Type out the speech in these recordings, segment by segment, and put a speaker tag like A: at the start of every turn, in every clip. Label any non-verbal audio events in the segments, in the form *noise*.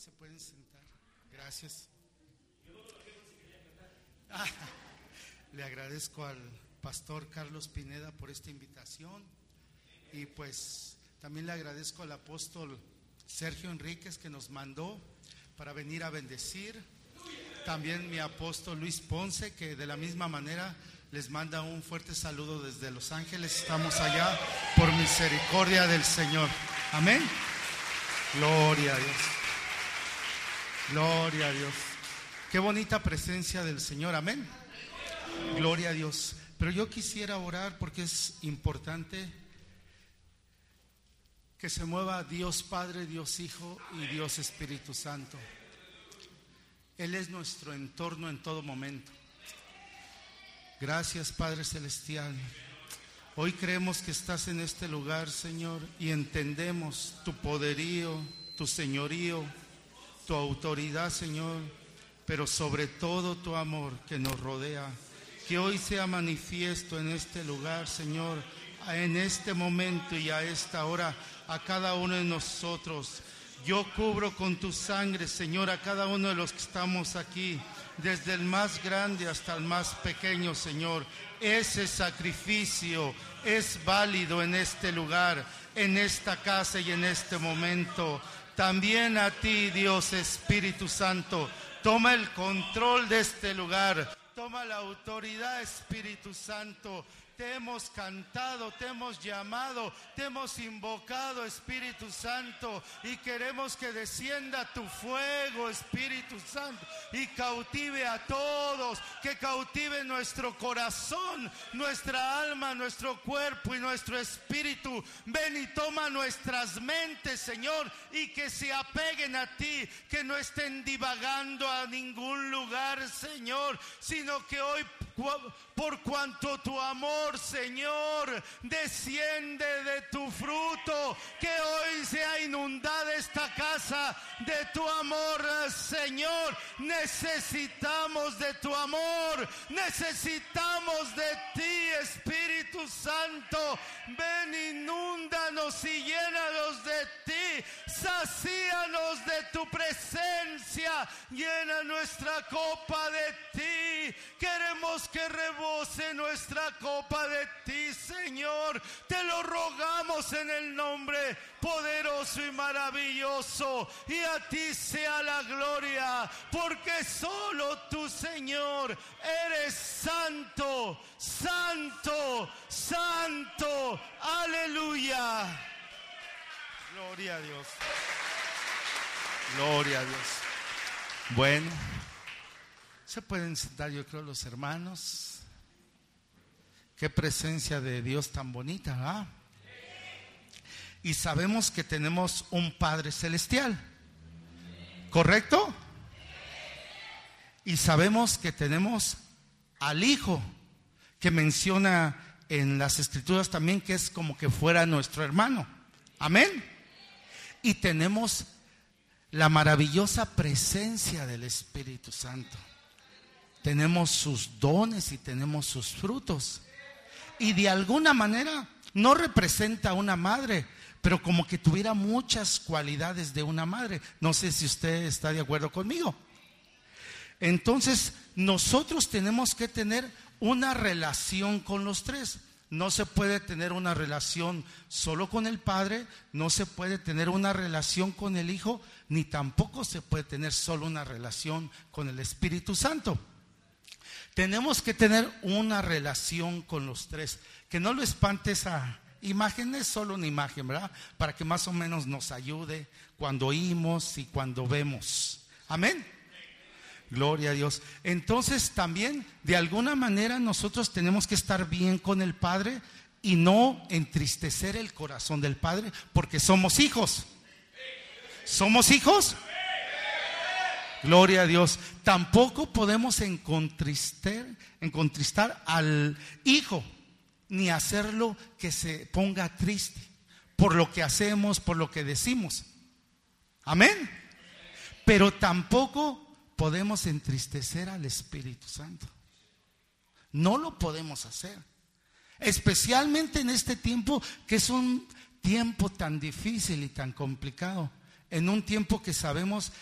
A: se pueden sentar. Gracias. Ah, le agradezco al pastor Carlos Pineda por esta invitación y pues también le agradezco al apóstol Sergio Enríquez que nos mandó para venir a bendecir. También mi apóstol Luis Ponce que de la misma manera les manda un fuerte saludo desde Los Ángeles. Estamos allá por misericordia del Señor. Amén. Gloria a Dios. Gloria a Dios. Qué bonita presencia del Señor. Amén. Gloria a Dios. Pero yo quisiera orar porque es importante que se mueva Dios Padre, Dios Hijo y Dios Espíritu Santo. Él es nuestro entorno en todo momento. Gracias Padre Celestial. Hoy creemos que estás en este lugar, Señor, y entendemos tu poderío, tu señorío, tu autoridad, Señor, pero sobre todo tu amor que nos rodea. Que hoy sea manifiesto en este lugar, Señor, en este momento y a esta hora, a cada uno de nosotros. Yo cubro con tu sangre, Señor, a cada uno de los que estamos aquí, desde el más grande hasta el más pequeño, Señor. Ese sacrificio es válido en este lugar, en esta casa y en este momento. También a ti, Dios Espíritu Santo, toma el control de este lugar. Toma la autoridad, Espíritu Santo te hemos cantado, te hemos llamado, te hemos invocado, Espíritu Santo, y queremos que descienda tu fuego, Espíritu Santo, y cautive a todos, que cautive nuestro corazón, nuestra alma, nuestro cuerpo y nuestro espíritu. Ven y toma nuestras mentes, Señor, y que se apeguen a ti, que no estén divagando a ningún lugar, Señor, sino que hoy por cuanto tu amor, Señor, desciende de tu fruto, que hoy sea inundada esta casa de tu amor, Señor. Necesitamos de tu amor, necesitamos de ti, Espíritu Santo. Ven, inúndanos y llénanos de ti, sacíanos de tu presencia, llena nuestra copa de ti. Queremos que rebose nuestra copa de ti, Señor. Te lo rogamos en el nombre poderoso y maravilloso. Y a ti sea la gloria, porque solo tú, Señor, eres santo, santo, santo. Aleluya. Gloria a Dios. Gloria a Dios. Bueno. Se pueden sentar, yo creo, los hermanos. Qué presencia de Dios tan bonita, ¿verdad? Y sabemos que tenemos un Padre Celestial. ¿Correcto? Y sabemos que tenemos al Hijo, que menciona en las Escrituras también que es como que fuera nuestro hermano. Amén. Y tenemos la maravillosa presencia del Espíritu Santo tenemos sus dones y tenemos sus frutos. Y de alguna manera no representa a una madre, pero como que tuviera muchas cualidades de una madre. No sé si usted está de acuerdo conmigo. Entonces, nosotros tenemos que tener una relación con los tres. No se puede tener una relación solo con el Padre, no se puede tener una relación con el Hijo, ni tampoco se puede tener solo una relación con el Espíritu Santo. Tenemos que tener una relación con los tres. Que no lo espante esa imagen, es solo una imagen, ¿verdad? Para que más o menos nos ayude cuando oímos y cuando vemos. Amén. Gloria a Dios. Entonces también, de alguna manera, nosotros tenemos que estar bien con el Padre y no entristecer el corazón del Padre, porque somos hijos. ¿Somos hijos? Gloria a Dios. Tampoco podemos encontristar, encontristar al hijo, ni hacerlo que se ponga triste por lo que hacemos, por lo que decimos. Amén. Pero tampoco podemos entristecer al Espíritu Santo. No lo podemos hacer. Especialmente en este tiempo que es un tiempo tan difícil y tan complicado en un tiempo que sabemos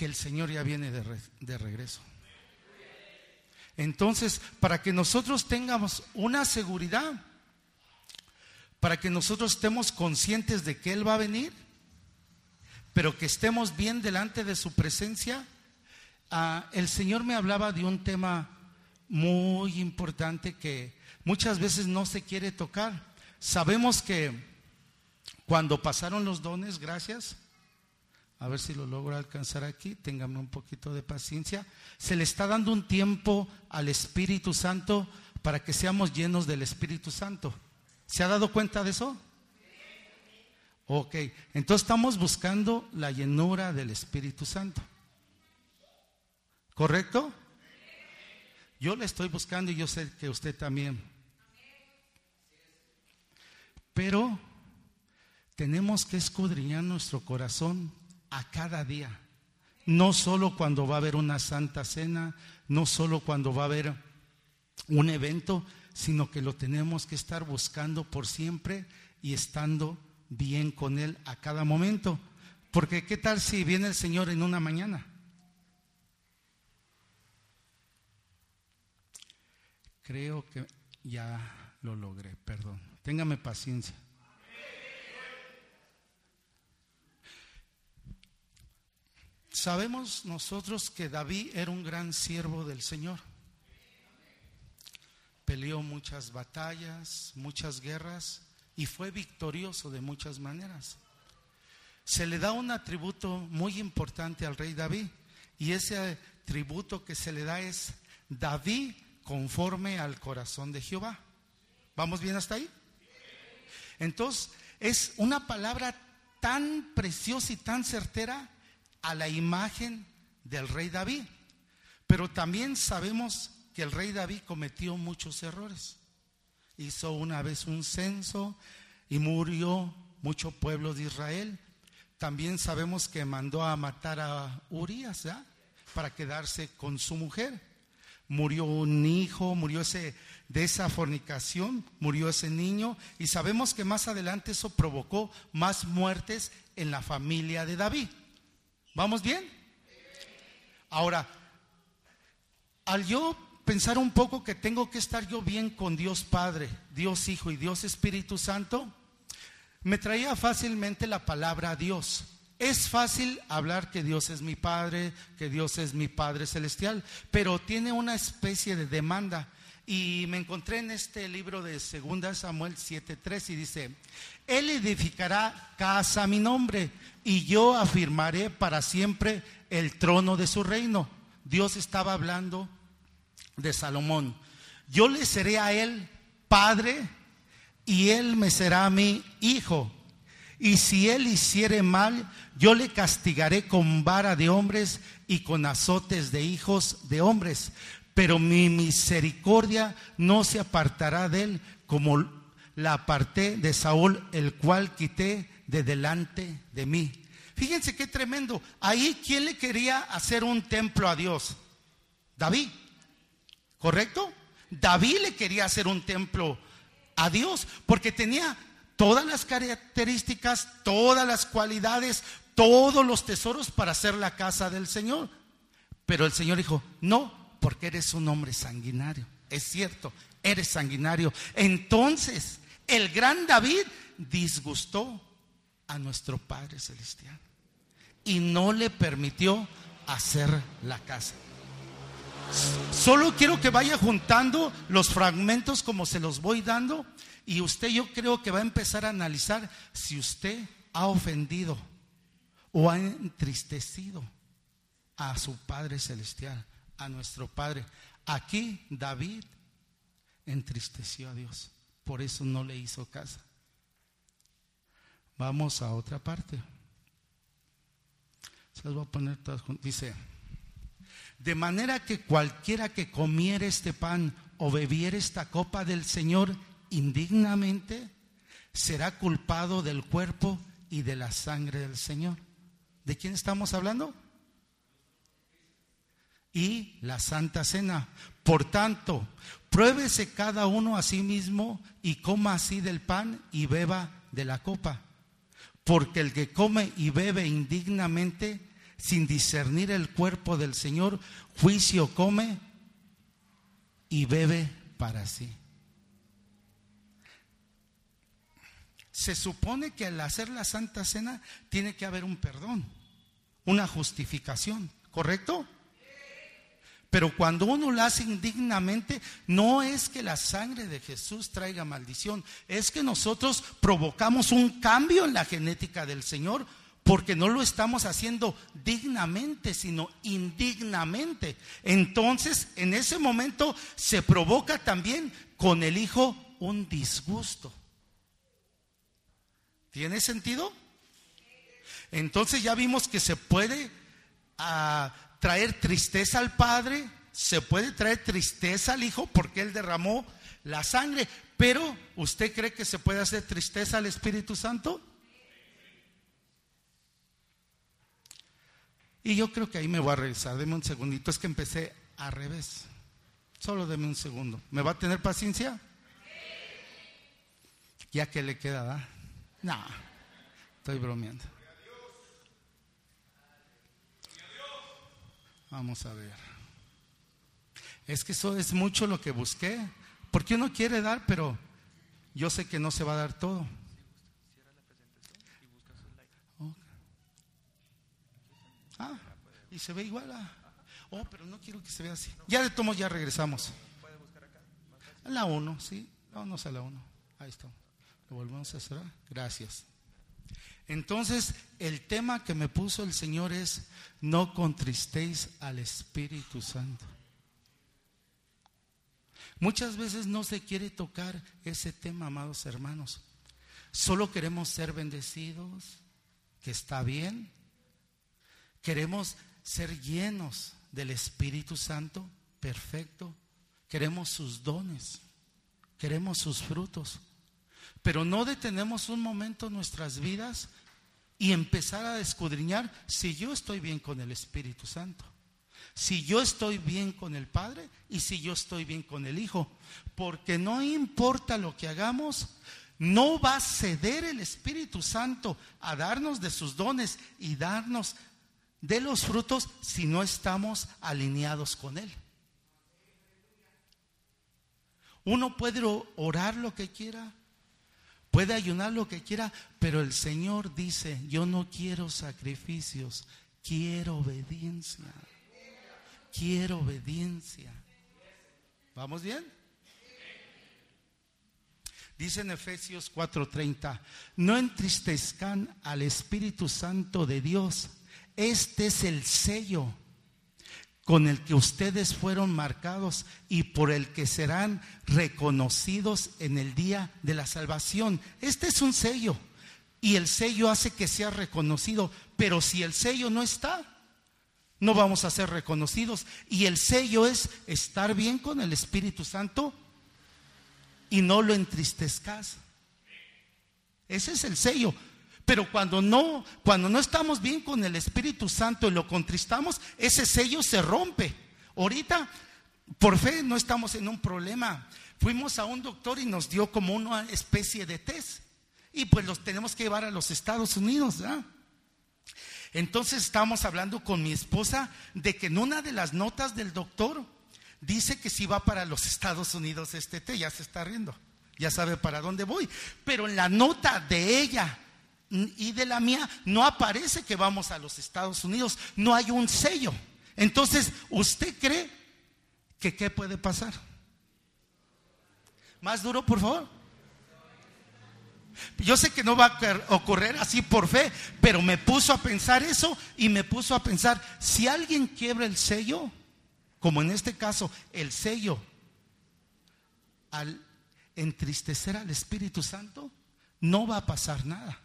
A: que el Señor ya viene de, regreso. Entonces, para que nosotros tengamos una seguridad, para que nosotros estemos conscientes de que Él va a venir, pero que estemos bien delante de su presencia, ah, el Señor me hablaba de un tema muy importante que muchas veces no se quiere tocar. Sabemos que cuando pasaron los dones, gracias, a ver si lo logro alcanzar aquí, téngame un poquito de paciencia, se le está dando un tiempo al Espíritu Santo para que seamos llenos del Espíritu Santo. ¿Se ha dado cuenta de eso? Ok, entonces estamos buscando la llenura del Espíritu Santo. ¿Correcto? Yo le estoy buscando y yo sé que usted también. Pero tenemos que escudriñar nuestro corazón a cada día. No solo cuando va a haber una santa cena, no solo cuando va a haber un evento, sino que lo tenemos que estar buscando por siempre y estando bien con Él a cada momento. Porque ¿qué tal si viene el Señor en una mañana? Creo que ya lo logré, perdón. Téngame paciencia. Sabemos nosotros que David era un gran siervo del Señor. Peleó muchas batallas, muchas guerras y fue victorioso de muchas maneras. Se le da un atributo muy importante al rey David y ese tributo que se le da es David conforme al corazón de Jehová. ¿Vamos bien hasta ahí? Entonces, es una palabra tan preciosa y tan certera a la imagen del rey David. Pero también sabemos que el rey David cometió muchos errores hizo una vez un censo y murió mucho pueblo de Israel. También sabemos que mandó a matar a Urias para quedarse con su mujer. Murió un hijo, murió ese de esa fornicación, murió ese niño y sabemos que más adelante eso provocó más muertes en la familia de David. ¿Vamos bien? Ahora, al yo pensar un poco que tengo que estar yo bien con Dios Padre, Dios Hijo y Dios Espíritu Santo, me traía fácilmente la palabra Dios. Es fácil hablar que Dios es mi Padre, que Dios es mi Padre Celestial, pero tiene una especie de demanda. Y me encontré en este libro de 2 Samuel 7:3 y dice, Él edificará casa a mi nombre y yo afirmaré para siempre el trono de su reino. Dios estaba hablando de Salomón. Yo le seré a él padre y él me será a mí hijo. Y si él hiciere mal, yo le castigaré con vara de hombres y con azotes de hijos de hombres. Pero mi misericordia no se apartará de él como la aparté de Saúl, el cual quité de delante de mí. Fíjense qué tremendo. Ahí, ¿quién le quería hacer un templo a Dios? David. ¿Correcto? David le quería hacer un templo a Dios porque tenía todas las características, todas las cualidades, todos los tesoros para hacer la casa del Señor. Pero el Señor dijo, no, porque eres un hombre sanguinario. Es cierto, eres sanguinario. Entonces, el gran David disgustó a nuestro Padre Celestial y no le permitió hacer la casa. Solo quiero que vaya juntando los fragmentos como se los voy dando y usted yo creo que va a empezar a analizar si usted ha ofendido o ha entristecido a su Padre Celestial, a nuestro Padre. Aquí David entristeció a Dios, por eso no le hizo casa. Vamos a otra parte. Se las voy a poner todas. Dice, de manera que cualquiera que comiere este pan o bebiere esta copa del Señor indignamente, será culpado del cuerpo y de la sangre del Señor. ¿De quién estamos hablando? Y la Santa Cena. Por tanto, pruébese cada uno a sí mismo y coma así del pan y beba de la copa. Porque el que come y bebe indignamente, sin discernir el cuerpo del Señor, juicio come y bebe para sí. Se supone que al hacer la Santa Cena tiene que haber un perdón, una justificación, ¿correcto? Pero cuando uno lo hace indignamente, no es que la sangre de Jesús traiga maldición, es que nosotros provocamos un cambio en la genética del Señor porque no lo estamos haciendo dignamente, sino indignamente. Entonces, en ese momento se provoca también con el Hijo un disgusto. ¿Tiene sentido? Entonces ya vimos que se puede ah, traer tristeza al Padre, se puede traer tristeza al Hijo porque Él derramó la sangre, pero ¿usted cree que se puede hacer tristeza al Espíritu Santo? Y yo creo que ahí me voy a regresar. Deme un segundito. Es que empecé al revés. Solo deme un segundo. ¿Me va a tener paciencia? Ya que le queda, No, estoy bromeando. Vamos a ver. Es que eso es mucho lo que busqué. Porque uno quiere dar, pero yo sé que no se va a dar todo. Ah, y se ve igual. a Oh, pero no quiero que se vea así. Ya de tomo ya regresamos. La 1, sí. Vámonos a la 1. Ahí está. Lo volvemos a hacer. Gracias. Entonces, el tema que me puso el Señor es, no contristéis al Espíritu Santo. Muchas veces no se quiere tocar ese tema, amados hermanos. Solo queremos ser bendecidos, que está bien, Queremos ser llenos del Espíritu Santo, perfecto. Queremos sus dones, queremos sus frutos. Pero no detenemos un momento nuestras vidas y empezar a escudriñar si yo estoy bien con el Espíritu Santo, si yo estoy bien con el Padre y si yo estoy bien con el Hijo. Porque no importa lo que hagamos, no va a ceder el Espíritu Santo a darnos de sus dones y darnos de los frutos si no estamos alineados con Él. Uno puede orar lo que quiera, puede ayunar lo que quiera, pero el Señor dice, yo no quiero sacrificios, quiero obediencia. Quiero obediencia. ¿Vamos bien? Dice en Efesios 4:30, no entristezcan al Espíritu Santo de Dios este es el sello con el que ustedes fueron marcados y por el que serán reconocidos en el día de la salvación. Este es un sello y el sello hace que sea reconocido, pero si el sello no está, no vamos a ser reconocidos. Y el sello es estar bien con el Espíritu Santo y no lo entristezcas. Ese es el sello. Pero cuando no, cuando no estamos bien con el Espíritu Santo y lo contristamos, ese sello se rompe. Ahorita, por fe, no estamos en un problema. Fuimos a un doctor y nos dio como una especie de test. Y pues los tenemos que llevar a los Estados Unidos. Entonces estamos hablando con mi esposa de que en una de las notas del doctor dice que si va para los Estados Unidos este té, ya se está riendo, ya sabe para dónde voy. Pero en la nota de ella y de la mía no aparece que vamos a los Estados Unidos, no hay un sello. Entonces, ¿usted cree que qué puede pasar? Más duro, por favor. Yo sé que no va a ocurrir así por fe, pero me puso a pensar eso y me puso a pensar, si alguien quiebra el sello, como en este caso, el sello, al entristecer al Espíritu Santo, no va a pasar nada.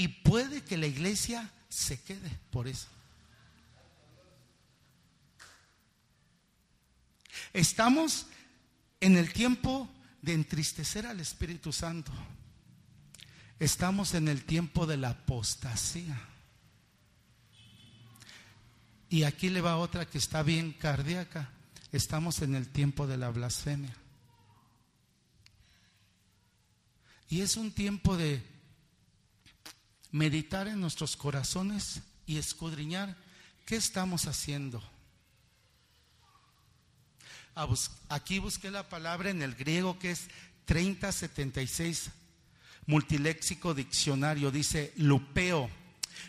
A: Y puede que la iglesia se quede por eso. Estamos en el tiempo de entristecer al Espíritu Santo. Estamos en el tiempo de la apostasía. Y aquí le va otra que está bien cardíaca. Estamos en el tiempo de la blasfemia. Y es un tiempo de meditar en nuestros corazones y escudriñar qué estamos haciendo. Aquí busqué la palabra en el griego que es 3076, multiléxico diccionario, dice lupeo.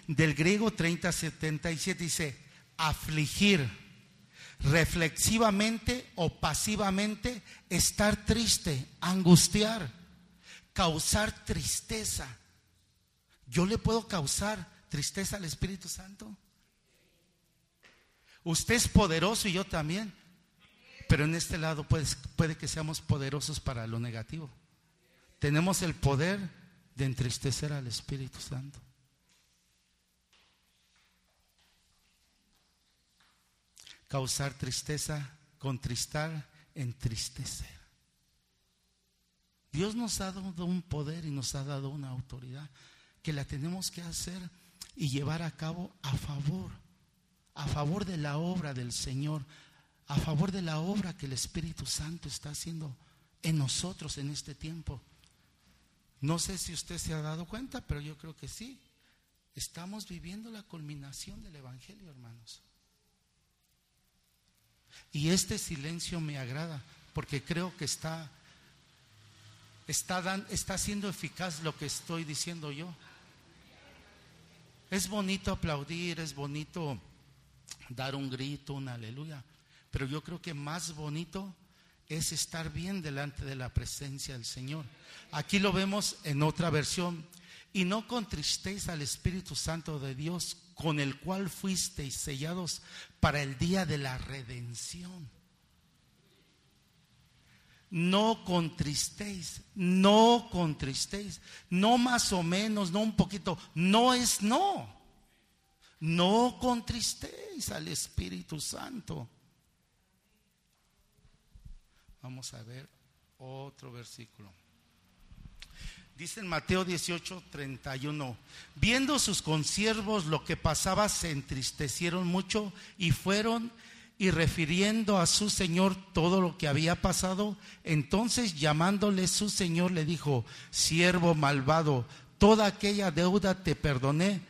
A: Del griego 3077 dice afligir, reflexivamente o pasivamente, estar triste, angustiar, causar tristeza. ¿Yo le puedo causar tristeza al Espíritu Santo? Usted es poderoso y yo también. Pero en este lado puede, puede que seamos poderosos para lo negativo. Tenemos el poder de entristecer al Espíritu Santo. Causar tristeza, contristar, entristecer. Dios nos ha dado un poder y nos ha dado una autoridad que la tenemos que hacer y llevar a cabo a favor, a favor de la obra del Señor, a favor de la obra que el Espíritu Santo está haciendo en nosotros en este tiempo. No sé si usted se ha dado cuenta, pero yo creo que sí. Estamos viviendo la culminación del Evangelio, hermanos. Y este silencio me agrada porque creo que está, está, está siendo eficaz lo que estoy diciendo yo. Es bonito aplaudir, es bonito dar un grito, un aleluya. Pero yo creo que más bonito es estar bien delante de la presencia del Señor. Aquí lo vemos en otra versión. Y no contristéis al Espíritu Santo de Dios, con el cual fuisteis sellados para el día de la redención. No contristéis, no contristéis, no más o menos, no un poquito, no es no. No contristéis al Espíritu Santo. Vamos a ver otro versículo. Dice en Mateo 18, 31, viendo sus consiervos lo que pasaba, se entristecieron mucho y fueron y refiriendo a su señor todo lo que había pasado, entonces llamándole su señor le dijo, siervo malvado, toda aquella deuda te perdoné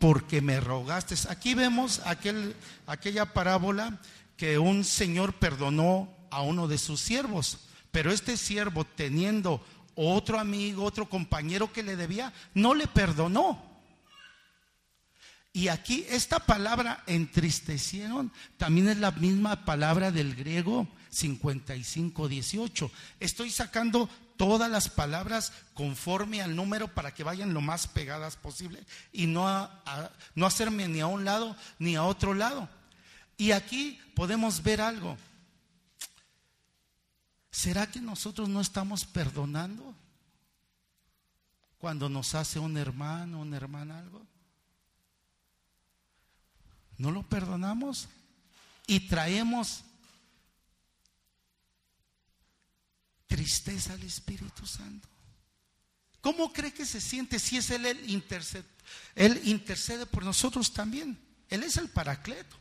A: porque me rogaste. Aquí vemos aquel, aquella parábola que un señor perdonó a uno de sus siervos. Pero este siervo, teniendo otro amigo, otro compañero que le debía, no le perdonó. Y aquí esta palabra entristecieron también es la misma palabra del griego 5518. Estoy sacando todas las palabras conforme al número para que vayan lo más pegadas posible y no, no hacerme ni a un lado ni a otro lado. Y aquí podemos ver algo. ¿Será que nosotros no estamos perdonando cuando nos hace un hermano, una hermana algo? ¿No lo perdonamos? Y traemos tristeza al Espíritu Santo. ¿Cómo cree que se siente si es Él el intercede? Él intercede por nosotros también. Él es el paracleto.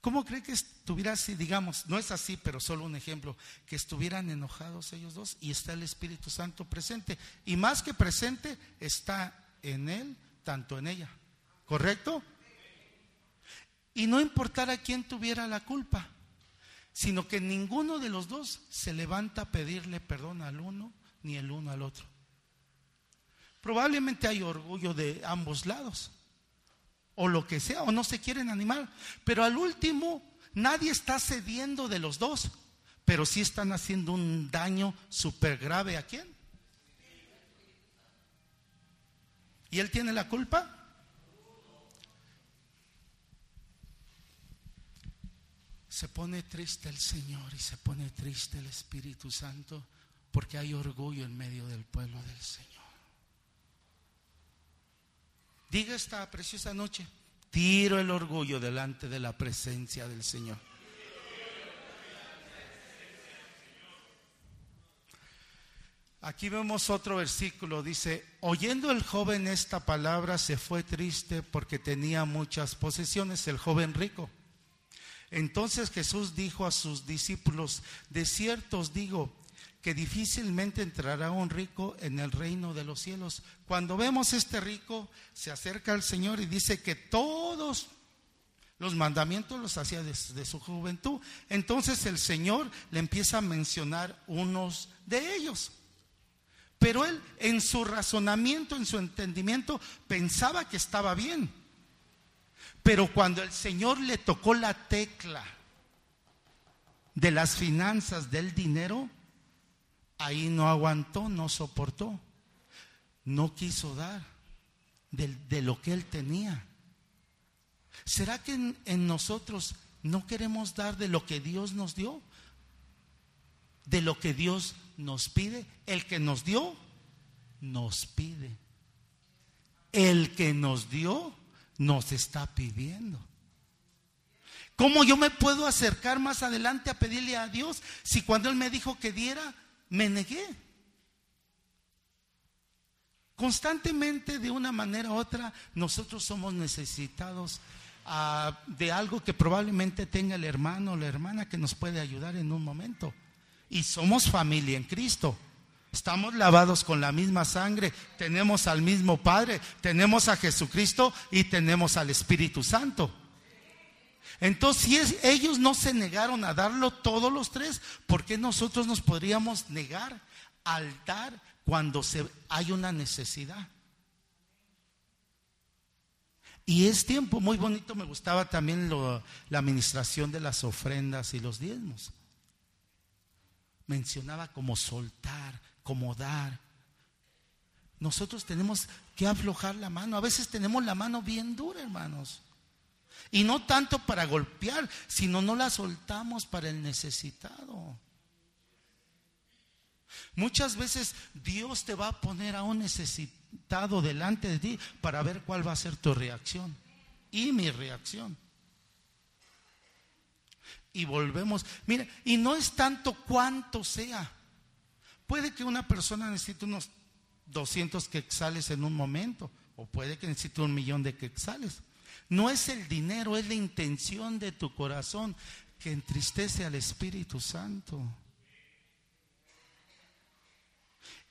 A: ¿Cómo cree que estuviera si digamos, no es así, pero solo un ejemplo, que estuvieran enojados ellos dos y está el Espíritu Santo presente? Y más que presente, está en él, tanto en ella. ¿Correcto? Y no importara quién tuviera la culpa, sino que ninguno de los dos se levanta a pedirle perdón al uno ni el uno al otro. Probablemente hay orgullo de ambos lados o lo que sea, o no se quieren animar. Pero al último, nadie está cediendo de los dos, pero sí están haciendo un daño súper grave a quién. ¿Y él tiene la culpa? Se pone triste el Señor y se pone triste el Espíritu Santo porque hay orgullo en medio del pueblo del Señor. Diga esta preciosa noche, tiro el orgullo delante de la presencia del Señor. Aquí vemos otro versículo, dice, oyendo el joven esta palabra se fue triste porque tenía muchas posesiones, el joven rico. Entonces Jesús dijo a sus discípulos, de cierto os digo que difícilmente entrará un rico en el reino de los cielos. Cuando vemos este rico, se acerca al Señor y dice que todos los mandamientos los hacía desde su juventud. Entonces el Señor le empieza a mencionar unos de ellos. Pero él en su razonamiento, en su entendimiento, pensaba que estaba bien. Pero cuando el Señor le tocó la tecla de las finanzas, del dinero, ahí no aguantó, no soportó, no quiso dar de, lo que él tenía. ¿Será que en, en nosotros no queremos dar de lo que Dios nos dio? De lo que Dios nos pide. El que nos dio, nos pide. El que nos dio, nos está pidiendo. ¿Cómo yo me puedo acercar más adelante a pedirle a Dios si cuando Él me dijo que diera, me negué? Constantemente, de una manera u otra, nosotros somos necesitados ah, de algo que probablemente tenga el hermano o la hermana que nos puede ayudar en un momento. Y somos familia en Cristo. Estamos lavados con la misma sangre, tenemos al mismo Padre, tenemos a Jesucristo y tenemos al Espíritu Santo. Entonces, si ellos no se negaron a darlo todos los tres, ¿por qué nosotros nos podríamos negar al dar cuando se, hay una necesidad? Y es tiempo muy bonito, me gustaba también la administración de las ofrendas y los diezmos. Mencionaba como soltar, como dar. Nosotros tenemos que aflojar la mano. A veces tenemos la mano bien dura, hermanos. Y no tanto para golpear, sino no la soltamos para el necesitado. Muchas veces Dios te va a poner a un necesitado delante de ti para ver cuál va a ser tu reacción y mi reacción. Y volvemos, mire, y no es tanto cuánto sea. Puede que una persona necesite unos 200 quexales en un momento, o puede que necesite un millón de quexales. No es el dinero, es la intención de tu corazón que entristece al Espíritu Santo.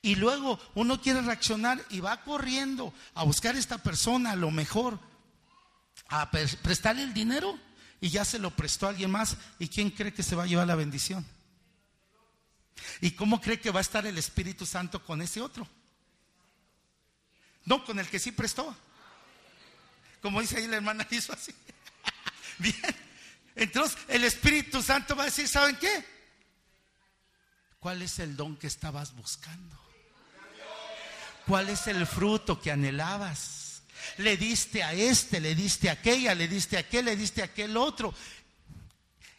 A: Y luego uno quiere reaccionar y va corriendo a buscar a esta persona, a lo mejor, a prestarle el dinero y ya se lo prestó a alguien más. ¿Y quién cree que se va a llevar la bendición? ¿Y cómo cree que va a estar el Espíritu Santo con ese otro? No, con el que sí prestó. Como dice ahí la hermana, *laughs* hizo así. *laughs* Bien. Entonces el Espíritu Santo va a decir, ¿saben qué? ¿Cuál es el don que estabas buscando? ¿Cuál es el fruto que anhelabas? Le diste a este, le diste a aquella, le diste a aquel, le diste a aquel otro.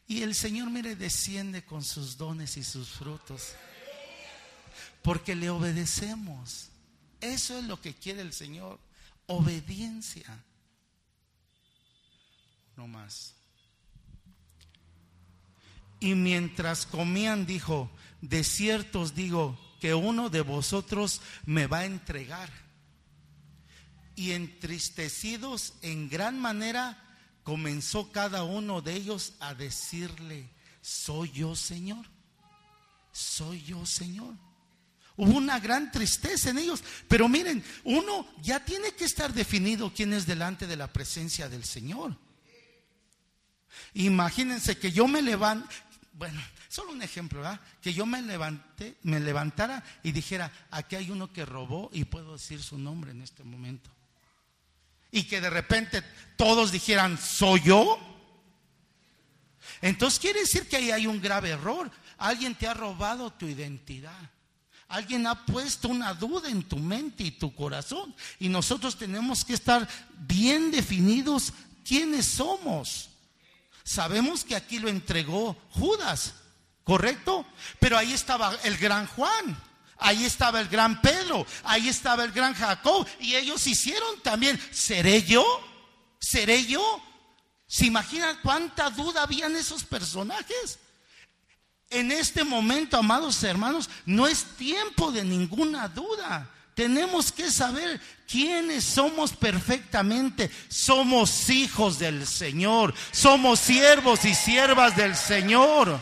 A: Y el Señor, mire, desciende con sus dones y sus frutos. Porque le obedecemos. Eso es lo que quiere el Señor. Obediencia no más. Y mientras comían dijo, de cierto os digo que uno de vosotros me va a entregar. Y entristecidos en gran manera, comenzó cada uno de ellos a decirle, soy yo Señor, soy yo Señor. Hubo una gran tristeza en ellos, pero miren, uno ya tiene que estar definido quién es delante de la presencia del Señor. Imagínense que yo me levante, bueno, solo un ejemplo, ¿verdad? Que yo me me levantara y dijera, aquí hay uno que robó y puedo decir su nombre en este momento. Y que de repente todos dijeran, ¿soy yo? Entonces quiere decir que ahí hay un grave error. Alguien te ha robado tu identidad. Alguien ha puesto una duda en tu mente y tu corazón. Y nosotros tenemos que estar bien definidos quiénes somos. Sabemos que aquí lo entregó Judas, ¿correcto? Pero ahí estaba el gran Juan. Ahí estaba el gran Pedro, ahí estaba el gran Jacob, y ellos hicieron también, ¿seré yo? ¿Seré yo? ¿Se imaginan cuánta duda había en esos personajes? En este momento, amados hermanos, no es tiempo de ninguna duda. Tenemos que saber quiénes somos perfectamente. Somos hijos del Señor. Somos siervos y siervas del Señor.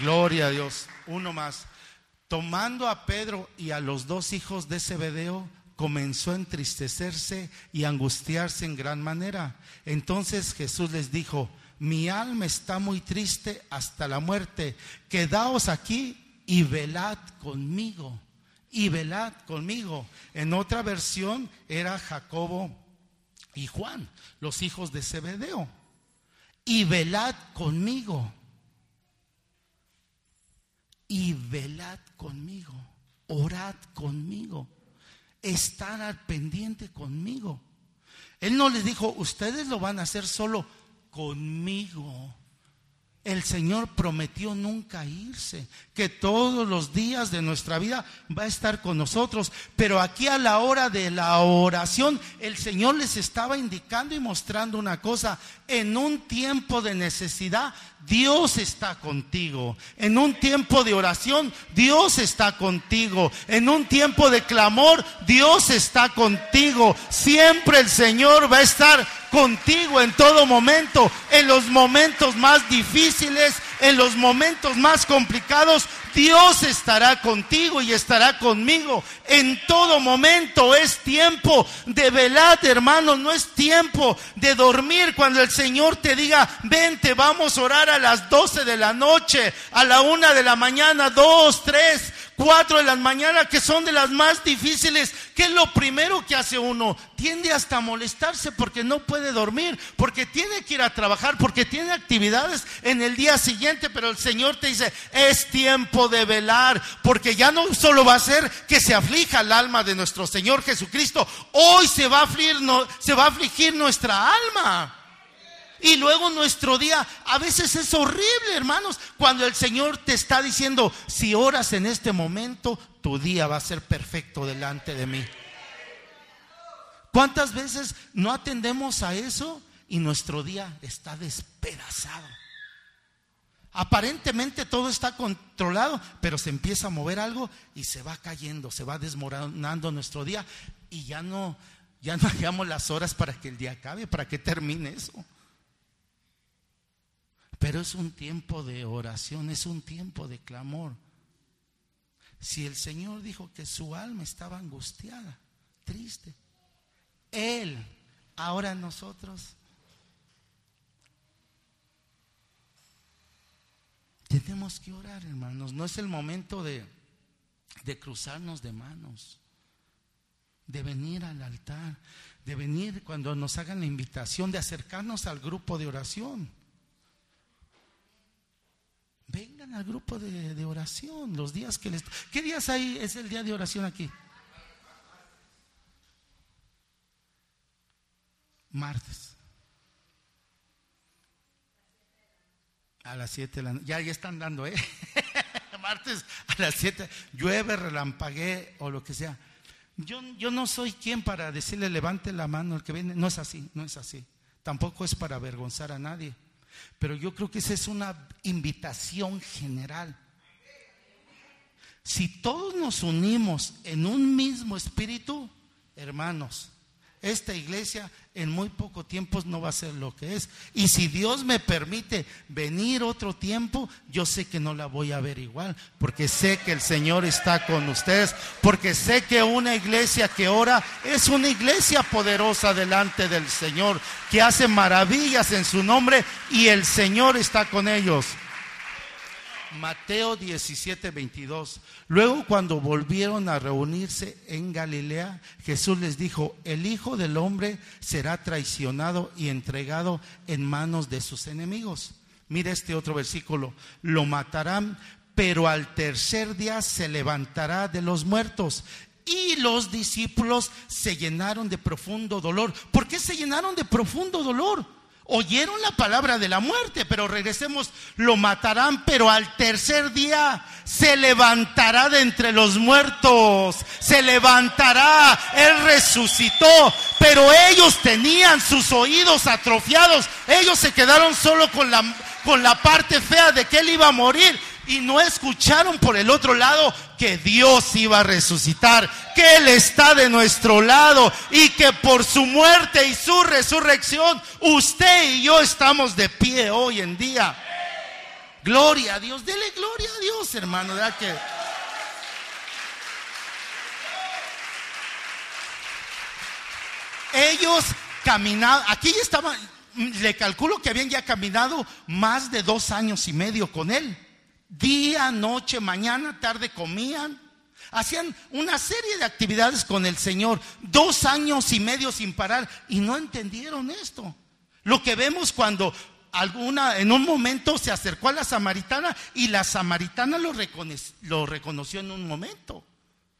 A: Gloria a Dios. Uno más. Tomando a Pedro y a los dos hijos de Zebedeo, comenzó a entristecerse y angustiarse en gran manera. Entonces Jesús les dijo, mi alma está muy triste hasta la muerte, quedaos aquí y velad conmigo, y velad conmigo. En otra versión era Jacobo y Juan, los hijos de Zebedeo, y velad conmigo, y velad conmigo, orad conmigo estar al pendiente conmigo. Él no les dijo, ustedes lo van a hacer solo conmigo. El Señor prometió nunca irse, que todos los días de nuestra vida va a estar con nosotros. Pero aquí a la hora de la oración, el Señor les estaba indicando y mostrando una cosa. En un tiempo de necesidad, Dios está contigo. En un tiempo de oración, Dios está contigo. En un tiempo de clamor, Dios está contigo. Siempre el Señor va a estar contigo en todo momento, en los momentos más difíciles, en los momentos más complicados, Dios estará contigo y estará conmigo. En todo momento es tiempo de velar, hermanos, no es tiempo de dormir cuando el Señor te diga, vente, vamos a orar a las 12 de la noche, a la una de la mañana, dos, tres cuatro de las mañanas que son de las más difíciles, ¿qué es lo primero que hace uno? Tiende hasta a molestarse porque no puede dormir, porque tiene que ir a trabajar, porque tiene actividades en el día siguiente, pero el Señor te dice, es tiempo de velar, porque ya no solo va a ser que se aflija el alma de nuestro Señor Jesucristo, hoy se va a afligir, se va a afligir nuestra alma. Y luego nuestro día a veces es horrible, hermanos, cuando el Señor te está diciendo, si oras en este momento, tu día va a ser perfecto delante de mí. ¿Cuántas veces no atendemos a eso y nuestro día está despedazado? Aparentemente todo está controlado, pero se empieza a mover algo y se va cayendo, se va desmoronando nuestro día y ya no, ya no *laughs* hallamos las horas para que el día acabe, para que termine eso. Pero es un tiempo de oración, es un tiempo de clamor. Si el Señor dijo que su alma estaba angustiada, triste, Él, ahora nosotros, tenemos que orar, hermanos. No es el momento de, de cruzarnos de manos, de venir al altar, de venir cuando nos hagan la invitación, de acercarnos al grupo de oración. Vengan al grupo de, oración, los días que les... ¿Qué días hay? Es el día de oración aquí. Martes. A las 7 de la noche. Ya, ya están dando, ¿eh? *laughs* Martes a las 7. Llueve, relampagué o lo que sea. Yo, yo no soy quien para decirle levante la mano el que viene. No es así, no es así. Tampoco es para avergonzar a nadie. Pero yo creo que esa es una invitación general. Si todos nos unimos en un mismo espíritu, hermanos, esta iglesia en muy poco tiempo no va a ser lo que es. Y si Dios me permite venir otro tiempo, yo sé que no la voy a ver igual, porque sé que el Señor está con ustedes, porque sé que una iglesia que ora es una iglesia poderosa delante del Señor, que hace maravillas en su nombre y el Señor está con ellos. Mateo 17, 22. Luego cuando volvieron a reunirse en Galilea, Jesús les dijo, el Hijo del Hombre será traicionado y entregado en manos de sus enemigos. Mira este otro versículo, lo matarán, pero al tercer día se levantará de los muertos. Y los discípulos se llenaron de profundo dolor. ¿Por qué se llenaron de profundo dolor? Oyeron la palabra de la muerte, pero regresemos, lo matarán, pero al tercer día se levantará de entre los muertos, se levantará, Él resucitó, pero ellos tenían sus oídos atrofiados, ellos se quedaron solo con la, con la parte fea de que Él iba a morir y no escucharon por el otro lado que Dios iba a resucitar, que Él está de nuestro lado y que por su muerte y su resurrección usted y yo estamos de pie hoy en día. Gloria a Dios, dele gloria a Dios, hermano, ¿verdad que? Ellos caminaban, aquí estaban, le calculo que habían ya caminado más de dos años y medio con él. Día, noche, mañana, tarde comían. Hacían una serie de actividades con el Señor, dos años y medio sin parar, y no entendieron esto. Lo que vemos cuando alguna, en un momento se acercó a la samaritana y la samaritana lo, lo reconoció en un momento.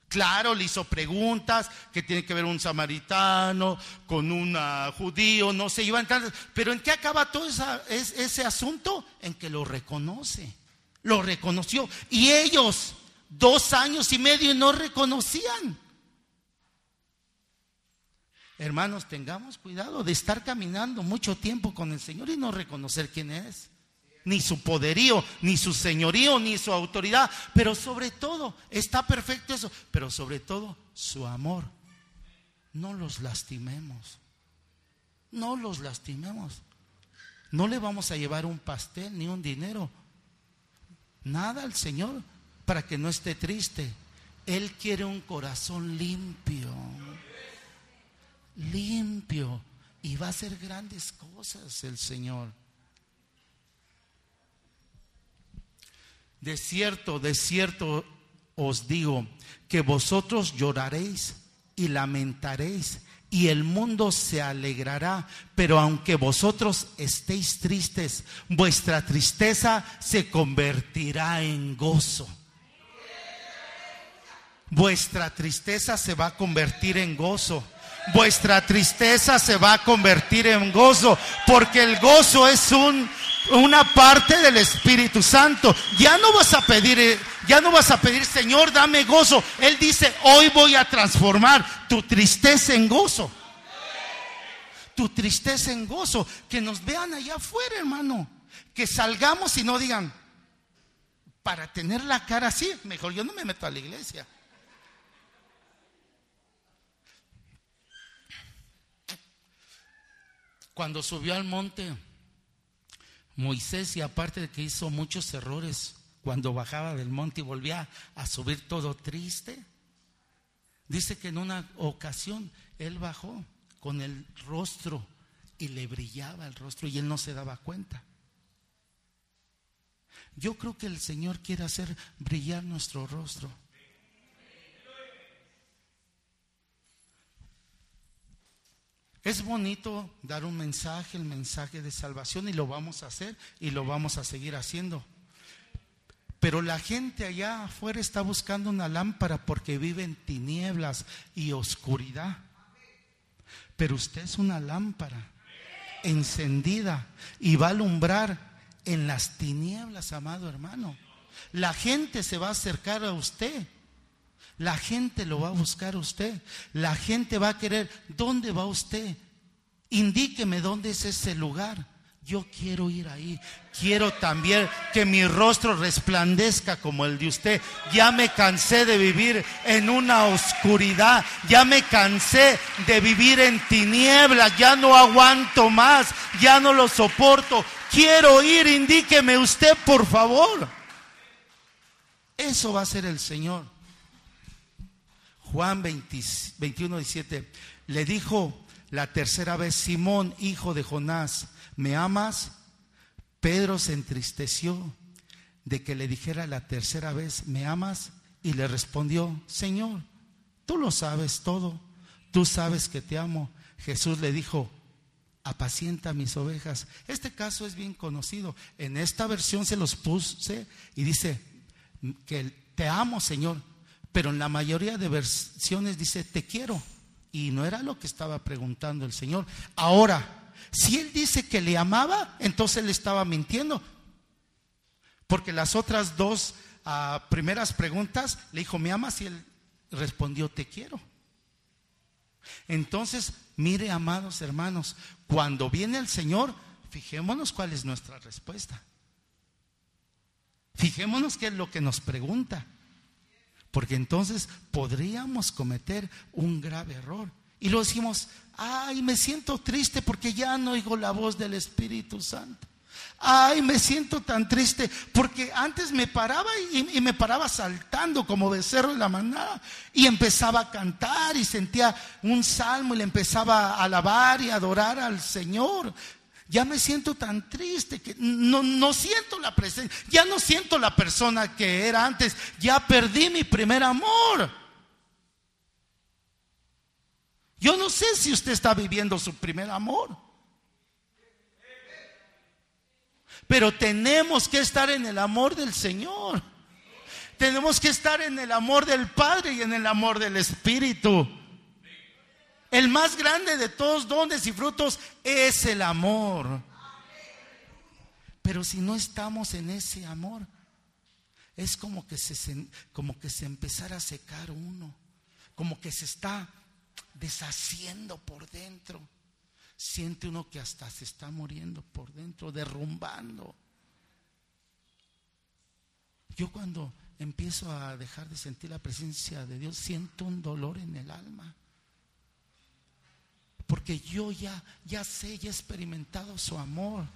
A: Claro, le hizo preguntas que tiene que ver un samaritano con un judío, no se iban tanto. Pero ¿en qué acaba todo ese asunto? En que lo reconoce, lo reconoció. Y ellos, dos años y medio, no reconocían. Hermanos, tengamos cuidado de estar caminando mucho tiempo con el Señor y no reconocer quién es ni su poderío, ni su señorío, ni su autoridad, pero sobre todo, está perfecto eso, pero sobre todo su amor. No los lastimemos, no los lastimemos. No le vamos a llevar un pastel ni un dinero, nada al Señor para que no esté triste. Él quiere un corazón limpio, limpio, y va a hacer grandes cosas el Señor. De cierto, de cierto os digo que vosotros lloraréis y lamentaréis y el mundo se alegrará, pero aunque vosotros estéis tristes, vuestra tristeza se convertirá en gozo. Vuestra tristeza se va a convertir en gozo. Vuestra tristeza se va a convertir en gozo, porque el gozo es un una parte del Espíritu Santo. Ya no vas a pedir, eh, ya no vas a pedir, Señor, dame gozo. Él dice, hoy voy a transformar tu tristeza en gozo. Tu tristeza en gozo. Que nos vean allá afuera, hermano. Que salgamos y no digan, para tener la cara así, mejor yo no me meto a la iglesia. Cuando subió al monte, Moisés, y aparte de que hizo muchos errores cuando bajaba del monte y volvía a subir todo triste, dice que en una ocasión él bajó con el rostro y le brillaba el rostro y él no se daba cuenta. Yo creo que el Señor quiere hacer brillar nuestro rostro. Es bonito dar un mensaje, el mensaje de salvación, y lo vamos a hacer y lo vamos a seguir haciendo. Pero la gente allá afuera está buscando una lámpara porque vive en tinieblas y oscuridad. Pero usted es una lámpara encendida y va a alumbrar en las tinieblas, amado hermano. La gente se va a acercar a usted. La gente lo va a buscar a usted. La gente va a querer, ¿dónde va usted? Indíqueme dónde es ese lugar. Yo quiero ir ahí. Quiero también que mi rostro resplandezca como el de usted. Ya me cansé de vivir en una oscuridad. Ya me cansé de vivir en tinieblas. Ya no aguanto más. Ya no lo soporto. Quiero ir. Indíqueme usted, por favor. Eso va a ser el Señor. Juan 21, 17. Le dijo la tercera vez, Simón, hijo de Jonás, ¿me amas? Pedro se entristeció de que le dijera la tercera vez, ¿me amas? Y le respondió, Señor, tú lo sabes todo, tú sabes que te amo. Jesús le dijo, apacienta mis ovejas. Este caso es bien conocido. En esta versión se los puse y dice que te amo, Señor. Pero en la mayoría de versiones dice, te quiero. Y no era lo que estaba preguntando el Señor. Ahora, si él dice que le amaba, entonces le estaba mintiendo. Porque las otras dos ah, primeras preguntas le dijo, ¿me amas? Y él respondió, te quiero. Entonces, mire, amados hermanos, cuando viene el Señor, fijémonos cuál es nuestra respuesta. Fijémonos qué es lo que nos pregunta porque entonces podríamos cometer un grave error. Y lo decimos, ay, me siento triste porque ya no oigo la voz del Espíritu Santo. Ay, me siento tan triste porque antes me paraba y, me paraba saltando como becerro en la manada y empezaba a cantar y sentía un salmo y le empezaba a alabar y adorar al Señor. Ya me siento tan triste que no, no siento la presencia, ya no siento la persona que era antes, ya perdí mi primer amor. Yo no sé si usted está viviendo su primer amor. Pero tenemos que estar en el amor del Señor. Tenemos que estar en el amor del Padre y en el amor del Espíritu. El más grande de todos dones y frutos es el amor. Pero si no estamos en ese amor, es como que se, como que se empezara a secar uno, como que se está deshaciendo por dentro. Siente uno que hasta se está muriendo por dentro, derrumbando. Yo cuando empiezo a dejar de sentir la presencia de Dios, siento un dolor en el alma. Porque yo ya, ya sé, ya he experimentado su amor.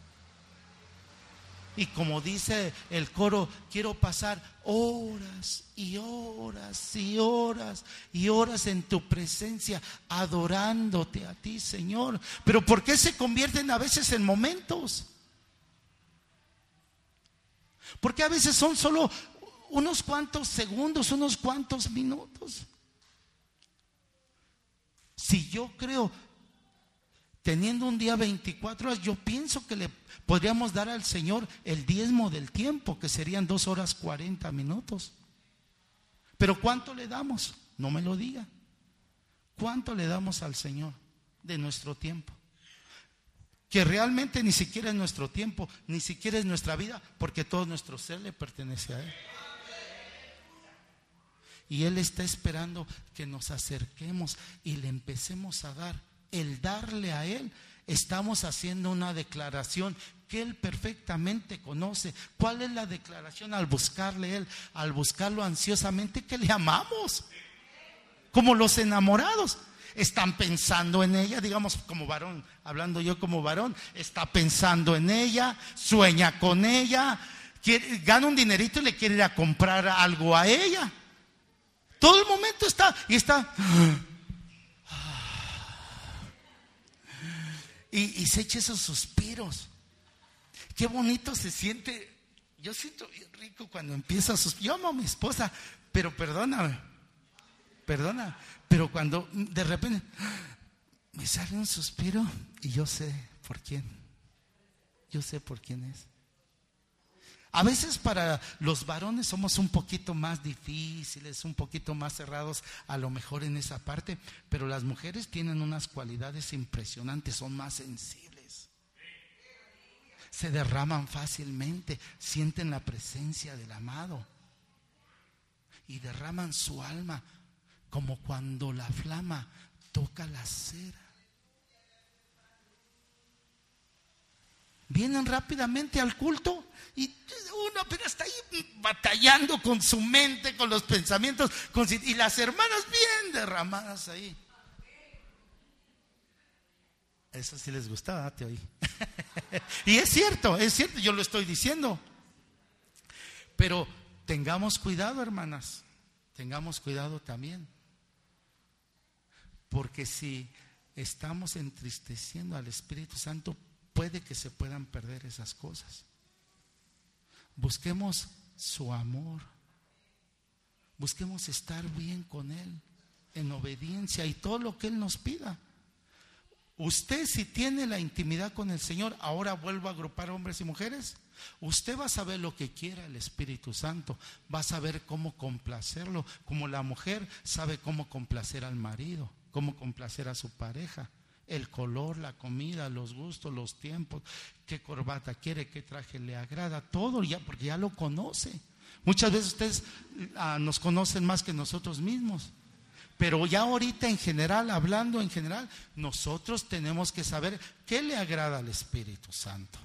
A: Y como dice el coro, quiero pasar horas y horas y horas y horas en tu presencia, adorándote a ti, Señor. Pero ¿por qué se convierten a veces en momentos? Porque a veces son solo unos cuantos segundos, unos cuantos minutos. Si yo creo teniendo un día 24 horas, yo pienso que le podríamos dar al Señor el diezmo del tiempo, que serían dos horas 40 minutos. Pero ¿cuánto le damos? No me lo diga. ¿Cuánto le damos al Señor de nuestro tiempo? Que realmente ni siquiera es nuestro tiempo, ni siquiera es nuestra vida, porque todo nuestro ser le pertenece a Él. Y Él está esperando que nos acerquemos y le empecemos a dar el darle a Él, estamos haciendo una declaración que Él perfectamente conoce. ¿Cuál es la declaración al buscarle Él? Al buscarlo ansiosamente que le amamos. Como los enamorados. Están pensando en ella, digamos como varón, hablando yo como varón, está pensando en ella, sueña con ella, gana un dinerito y le quiere ir a comprar algo a ella. Todo el momento está y está y, se echa esos suspiros. Qué bonito se siente. Yo siento rico cuando empieza a suspirar. Yo amo a mi esposa, pero perdóname, perdona, pero cuando de repente me sale un suspiro y yo sé por quién. Yo sé por quién es. A veces para los varones somos un poquito más difíciles, un poquito más cerrados a lo mejor en esa parte, pero las mujeres tienen unas cualidades impresionantes, son más sensibles. Se derraman fácilmente, sienten la presencia del amado y derraman su alma como cuando la flama toca la cera. Vienen rápidamente al culto y uno apenas está ahí batallando con su mente, con los pensamientos, y las hermanas bien derramadas ahí. Eso sí les gustaba, te oí. *laughs* y es cierto, es cierto, yo lo estoy diciendo. Pero tengamos cuidado, hermanas, tengamos cuidado también. Porque si estamos entristeciendo al Espíritu Santo, puede que se puedan perder esas cosas. Busquemos su amor. Busquemos estar bien con Él, en obediencia y todo lo que Él nos pida. Usted si tiene la intimidad con el Señor, ahora vuelvo a agrupar hombres y mujeres, usted va a saber lo que quiera el Espíritu Santo, va a saber cómo complacerlo, como la mujer sabe cómo complacer al marido, cómo complacer a su pareja el color, la comida, los gustos, los tiempos, qué corbata quiere, qué traje le agrada, todo ya, porque ya lo conoce. Muchas veces ustedes ah, nos conocen más que nosotros mismos. Pero ya ahorita en general, hablando en general, nosotros tenemos que saber qué le agrada al Espíritu Santo.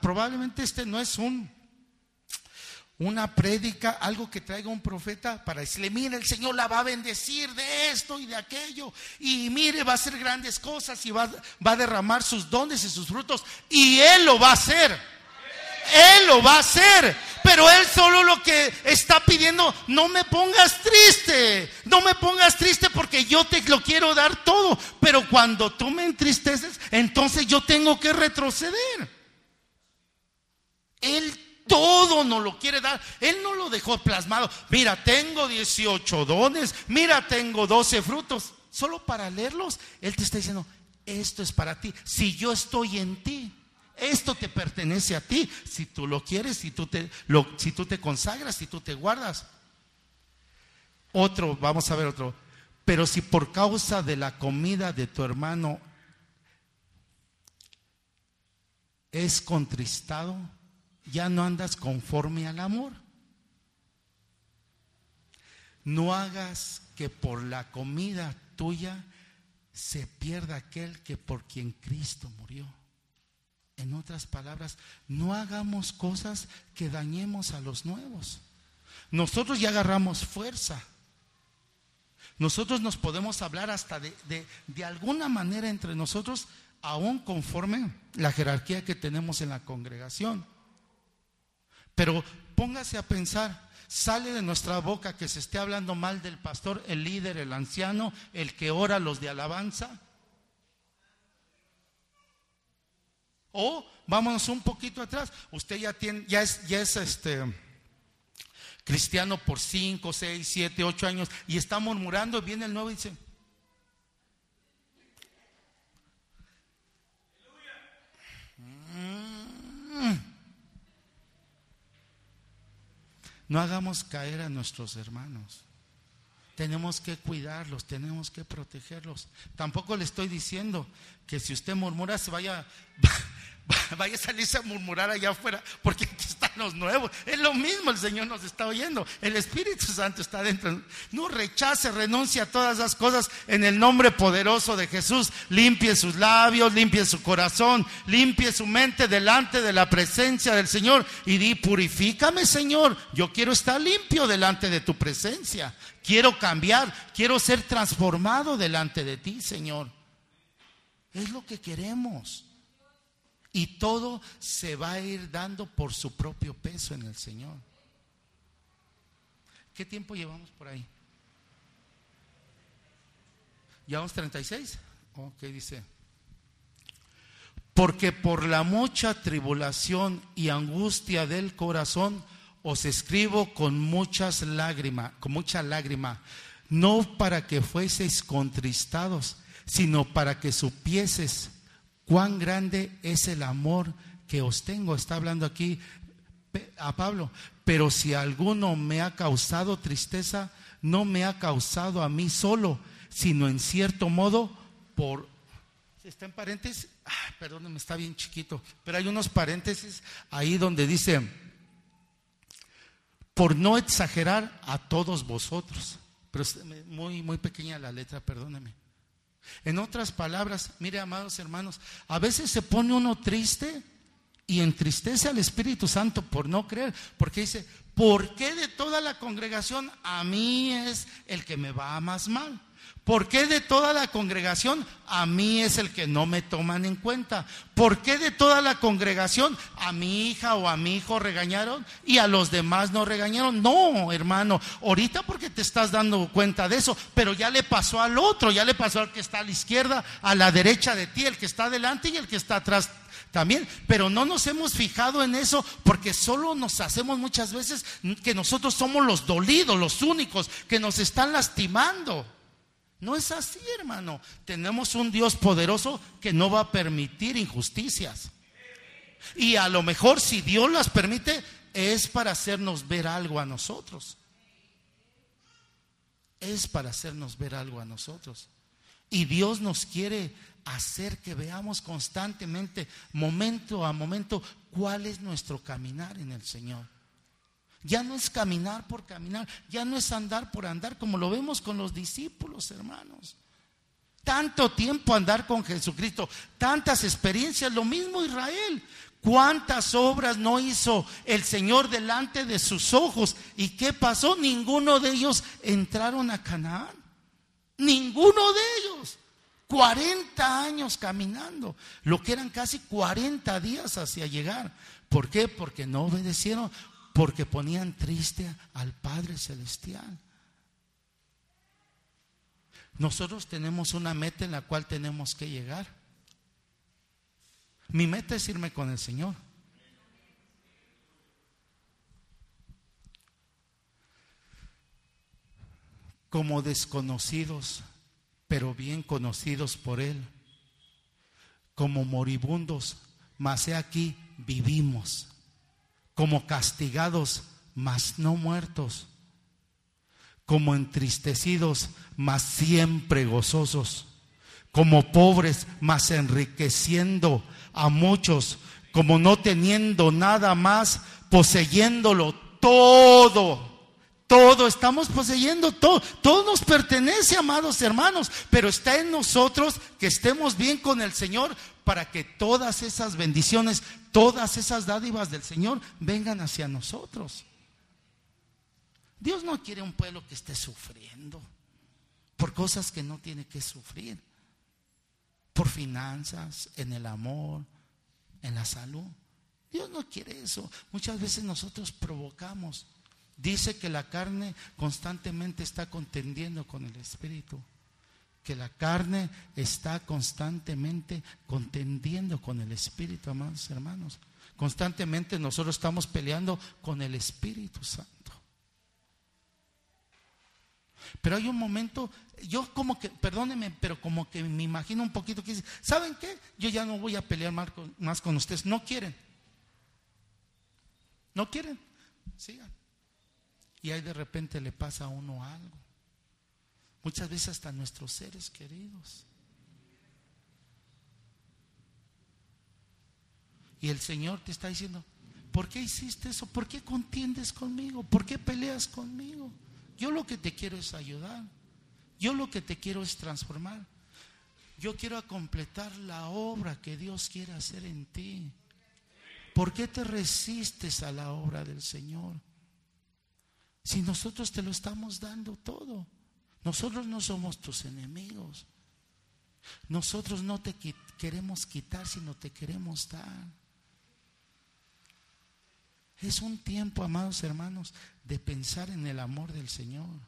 A: probablemente este no es un, una prédica, algo que traiga un profeta para decirle, mire, el Señor la va a bendecir de esto y de aquello. Y mire, va a hacer grandes cosas y va, va a derramar sus dones y sus frutos. Y Él lo va a hacer. Él lo va a hacer. Pero Él solo lo que está pidiendo, no me pongas triste. No me pongas triste porque yo te lo quiero dar todo. Pero cuando tú me entristeces, entonces yo tengo que retroceder. Él todo nos lo quiere dar. Él no lo dejó plasmado. Mira, tengo 18 dones. Mira, tengo 12 frutos. Solo para leerlos, Él te está diciendo, esto es para ti. Si yo estoy en ti, esto te pertenece a ti. Si tú lo quieres, si tú te, lo, si tú te consagras, si tú te guardas. Otro, vamos a ver otro. Pero si por causa de la comida de tu hermano es contristado, ya no andas conforme al amor. No hagas que por la comida tuya se pierda aquel que por quien Cristo murió. En otras palabras, no hagamos cosas que dañemos a los nuevos. Nosotros ya agarramos fuerza. Nosotros nos podemos hablar hasta de, de, alguna manera entre nosotros, aún conforme la jerarquía que tenemos en la congregación. Pero póngase a pensar, sale de nuestra boca que se esté hablando mal del pastor, el líder, el anciano, el que ora los de alabanza. O vámonos un poquito atrás. Usted ya tiene, ya es, ya es este cristiano por 5, 6, 7, 8 años y está murmurando, viene el nuevo y dice, No hagamos caer a nuestros hermanos. Tenemos que cuidarlos, tenemos que protegerlos. Tampoco le estoy diciendo que si usted murmura se vaya *laughs* vaya a salirse a murmurar allá afuera, porque los nuevos. Es lo mismo, el Señor nos está oyendo. El Espíritu Santo está dentro. No rechace, renuncia a todas las cosas en el nombre poderoso de Jesús. Limpie sus labios, limpie su corazón, limpie su mente delante de la presencia del Señor y di, purifícame, Señor. Yo quiero estar limpio delante de tu presencia. Quiero cambiar, quiero ser transformado delante de ti, Señor. Es lo que queremos. Y todo se va a ir dando por su propio peso en el Señor. ¿Qué tiempo llevamos por ahí? ¿Llevamos 36? Ok, dice. Porque por la mucha tribulación y angustia del corazón os escribo con muchas lágrimas, con mucha lágrima, no para que fueseis contristados, sino para que supieses cuán grande es el amor que os tengo. Está hablando aquí a Pablo. Pero si alguno me ha causado tristeza, no me ha causado a mí solo, sino en cierto modo por... ¿Está en paréntesis? Ah, perdónenme, está bien chiquito. Pero hay unos paréntesis ahí donde dice, por no exagerar a todos vosotros. Pero muy, muy pequeña la letra, perdónenme. En otras palabras, mire, amados hermanos, a veces se pone uno triste y entristece al Espíritu Santo por no creer, porque dice, ¿por qué de toda la congregación a mí es el que me va más mal? ¿Por qué de toda la congregación a mí es el que no me toman en cuenta? ¿Por qué de toda la congregación a mi hija o a mi hijo regañaron y a los demás no regañaron? No, hermano, ahorita porque te estás dando cuenta de eso, pero ya le pasó al otro, ya le pasó al que está a la izquierda, a la derecha de ti, el que está adelante y el que está atrás también, pero no nos hemos fijado en eso porque solo nos hacemos muchas veces que nosotros somos los dolidos, los únicos que nos están lastimando. No es así, hermano. Tenemos un Dios poderoso que no va a permitir injusticias. Y a lo mejor si Dios las permite es para hacernos ver algo a nosotros. Es para hacernos ver algo a nosotros. Y Dios nos quiere hacer que veamos constantemente, momento a momento, cuál es nuestro caminar en el Señor. Ya no es caminar por caminar, ya no es andar por andar, como lo vemos con los discípulos, hermanos. Tanto tiempo andar con Jesucristo, tantas experiencias, lo mismo Israel. ¿Cuántas obras no hizo el Señor delante de sus ojos? ¿Y qué pasó? Ninguno de ellos entraron a Canaán. Ninguno de ellos. 40 años caminando, lo que eran casi 40 días hacia llegar. ¿Por qué? Porque no obedecieron, porque ponían triste al Padre Celestial. Nosotros tenemos una meta en la cual tenemos que llegar. Mi meta es irme con el Señor. Como desconocidos, pero bien conocidos por Él. Como moribundos, mas he aquí vivimos. Como castigados, mas no muertos. Como entristecidos, mas siempre gozosos. Como pobres, mas enriqueciendo a muchos. Como no teniendo nada más, poseyéndolo todo todo, estamos poseyendo todo. Todo nos pertenece, amados hermanos. Pero está en nosotros que estemos bien con el Señor para que todas esas bendiciones, todas esas dádivas del Señor vengan hacia nosotros. Dios no quiere un pueblo que esté sufriendo por cosas que no tiene que sufrir. Por finanzas, en el amor, en la salud. Dios no quiere eso. Muchas veces nosotros provocamos Dice que la carne constantemente está contendiendo con el espíritu. Que la carne está constantemente contendiendo con el espíritu, amados hermanos. Constantemente nosotros estamos peleando con el Espíritu Santo. Pero hay un momento, yo como que, perdónenme, pero como que me imagino un poquito que dice, ¿saben qué? Yo ya no voy a pelear más con, más con ustedes. No quieren. No quieren. Sigan y ahí de repente le pasa a uno algo. Muchas veces hasta nuestros seres queridos. Y el Señor te está diciendo, ¿por qué hiciste eso? ¿Por qué contiendes conmigo? ¿Por qué peleas conmigo? Yo lo que te quiero es ayudar. Yo lo que te quiero es transformar. Yo quiero completar la obra que Dios quiere hacer en ti. ¿Por qué te resistes a la obra del Señor? Si nosotros te lo estamos dando todo. Nosotros no somos tus enemigos. Nosotros no te queremos quitar, sino te queremos dar. Es un tiempo, amados hermanos, de pensar en el amor del Señor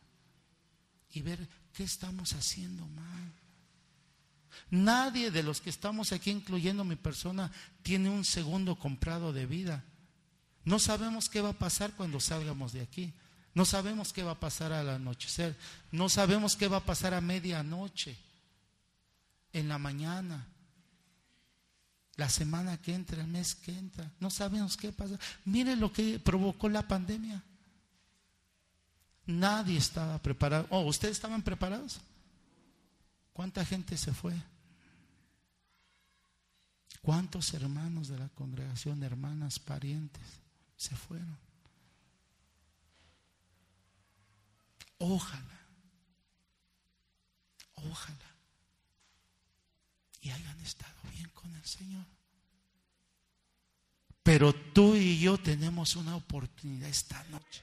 A: y ver qué estamos haciendo mal. Nadie de los que estamos aquí, incluyendo mi persona, tiene un segundo comprado de vida. No sabemos qué va a pasar cuando salgamos de aquí. No sabemos qué va a pasar al anochecer. No sabemos qué va a pasar a medianoche, en la mañana, la semana que entra, el mes que entra. No sabemos qué pasa. Mire lo que provocó la pandemia. Nadie estaba preparado. Oh, ¿ustedes estaban preparados? ¿Cuánta gente se fue? ¿Cuántos hermanos de la congregación, hermanas, parientes, se fueron? Ojalá, ojalá, y hayan estado bien con el Señor. Pero tú y yo tenemos una oportunidad esta noche.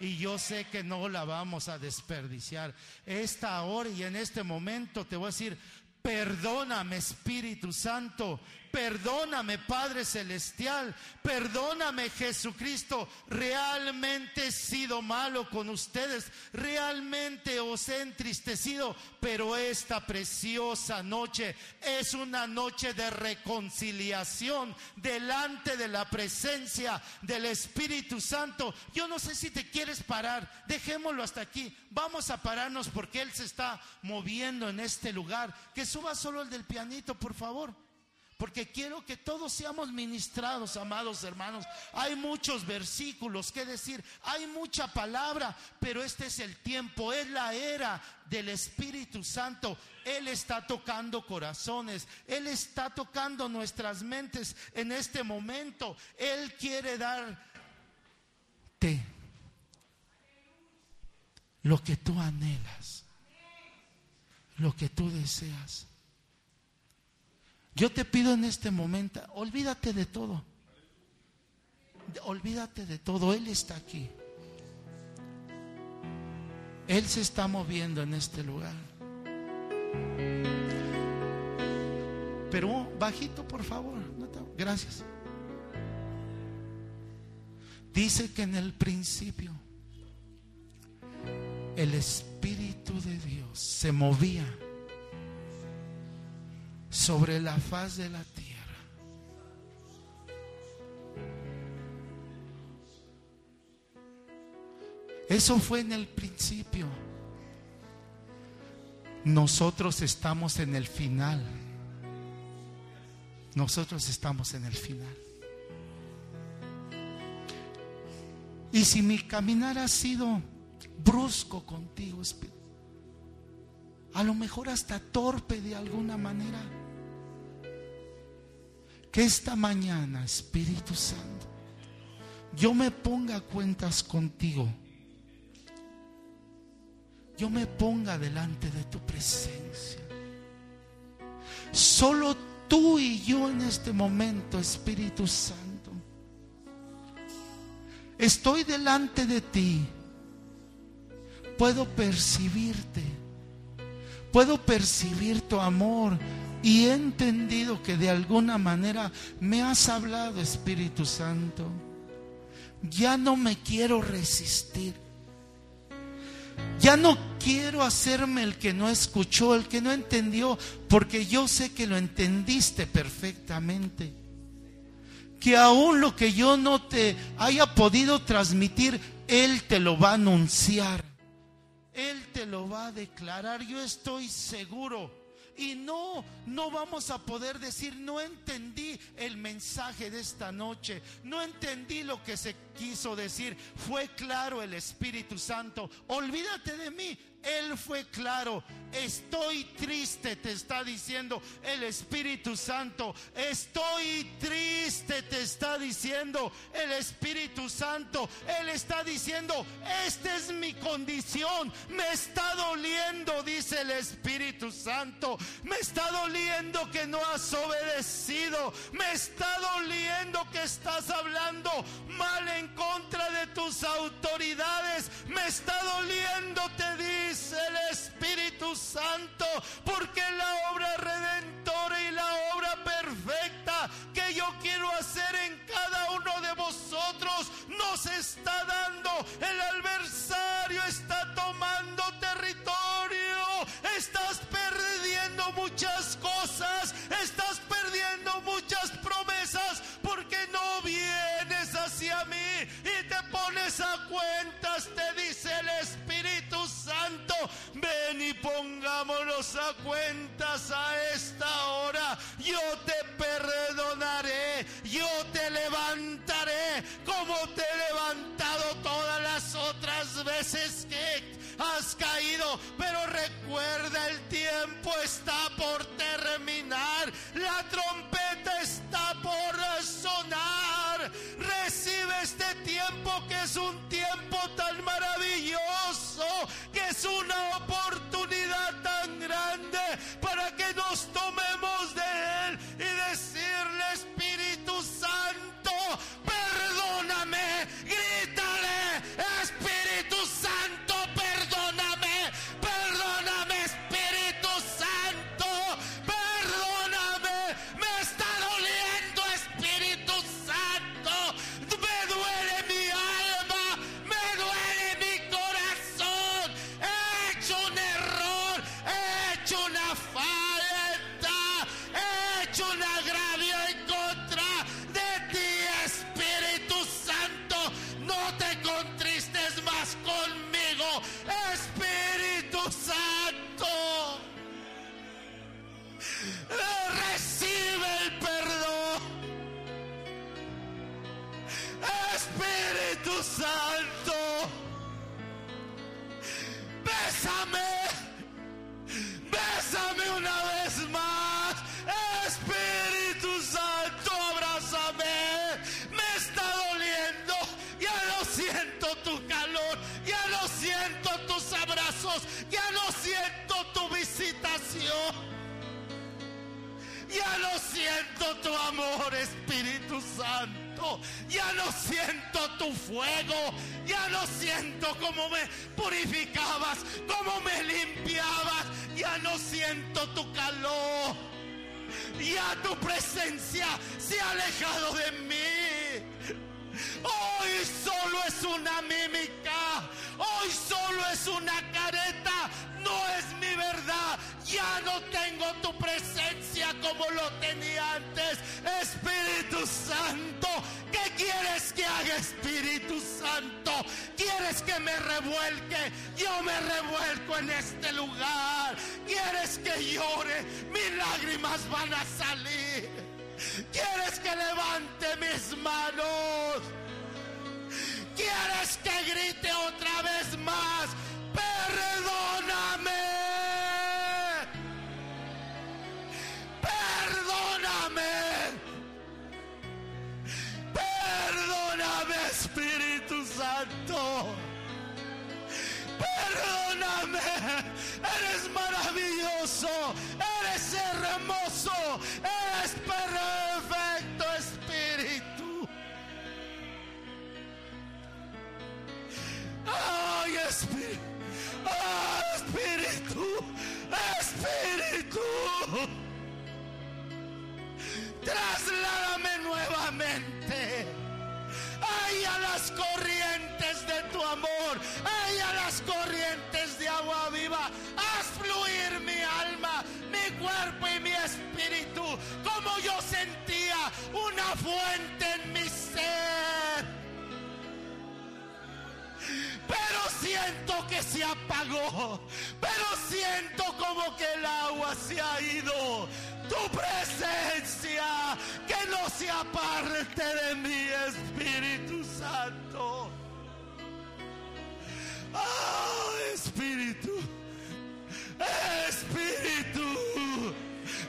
A: Y yo sé que no la vamos a desperdiciar. Esta hora y en este momento te voy a decir, perdóname Espíritu Santo Perdóname, Padre Celestial. Perdóname, Jesucristo. Realmente he sido malo con ustedes. Realmente os he entristecido. Pero esta preciosa noche es una noche de reconciliación delante de la presencia del Espíritu Santo. Yo no sé si te quieres parar. Dejémoslo hasta aquí. Vamos a pararnos porque Él se está moviendo en este lugar. Que suba solo el del pianito, por favor porque quiero que todos seamos ministrados, amados hermanos. Hay muchos versículos que decir, hay mucha palabra, pero este es el tiempo, es la era del Espíritu Santo. Él está tocando corazones, Él está tocando nuestras mentes en este momento. Él quiere darte lo que tú anhelas, lo que tú deseas. Yo te pido en este momento, olvídate de todo. olvídate de todo, Él está aquí. Él se está moviendo en este lugar. Pero bajito, por favor. Gracias. Dice que en el principio el Espíritu de Dios se movía sobre la faz de la tierra. Eso fue en el principio. Nosotros estamos en el final. Nosotros estamos en el final. Y si mi caminar ha sido brusco contigo, Espíritu, a lo mejor hasta torpe de alguna manera, que esta mañana, Espíritu Santo, yo me ponga cuentas contigo, yo me ponga delante de tu presencia. Solo tú y yo en este momento, Espíritu Santo. Estoy delante de ti, puedo percibirte, puedo percibir tu amor y he entendido que de alguna manera me has hablado, Espíritu Santo. Ya no me quiero resistir. Ya no quiero hacerme el que no escuchó, el que no entendió, porque yo sé que lo entendiste perfectamente que aún lo que yo no te haya podido transmitir, Él te lo va a anunciar. Él te lo va a declarar, yo estoy seguro. Y no, no vamos a poder decir, no entendí el mensaje de esta noche, no entendí lo que se quiso decir, fue claro el Espíritu Santo, olvídate de mí, Él fue claro, estoy triste, te está diciendo el Espíritu Santo, estoy triste, te está diciendo el Espíritu Santo, Él está diciendo, esta es mi condición, me está doliendo, dice el Espíritu Santo, me está doliendo que no has obedecido. Me está doliendo que estás hablando mal en contra de tus autoridades. Me está doliendo, te dice el Espíritu Santo, porque la obra redentora y la obra perfecta que yo quiero hacer en cada uno de vosotros nos está dando. El adversario está tomando territorio. Estás perdiendo muchas cosas. Estás perdiendo muchas promesas porque no vienes hacia mí pones a cuentas, te dice el Espíritu Santo. Ven y pongámonos a cuentas a esta hora. Yo te perdonaré, yo te levantaré como te he levantado todas las otras veces que has caído, pero recuerda el tiempo está por terminar, la trompeta está por sonar. Recibe este tiempo es un tiempo tan maravilloso, que es una oportunidad tan grande para que nos tomemos de él y decirle Espíritu Santo, perdóname, grítale, Espíritu Santo. Espíritu Santo. Perdóname. Eres maravilloso. Eres hermoso. Eres perfecto, Espíritu. Ay, Espíritu. Ay, Espíritu. Espíritu. Trasládame se apagó. Pero siento como que el agua se ha ido. Tu presencia, que no se aparte de mi Espíritu Santo. Oh, Espíritu. Espíritu.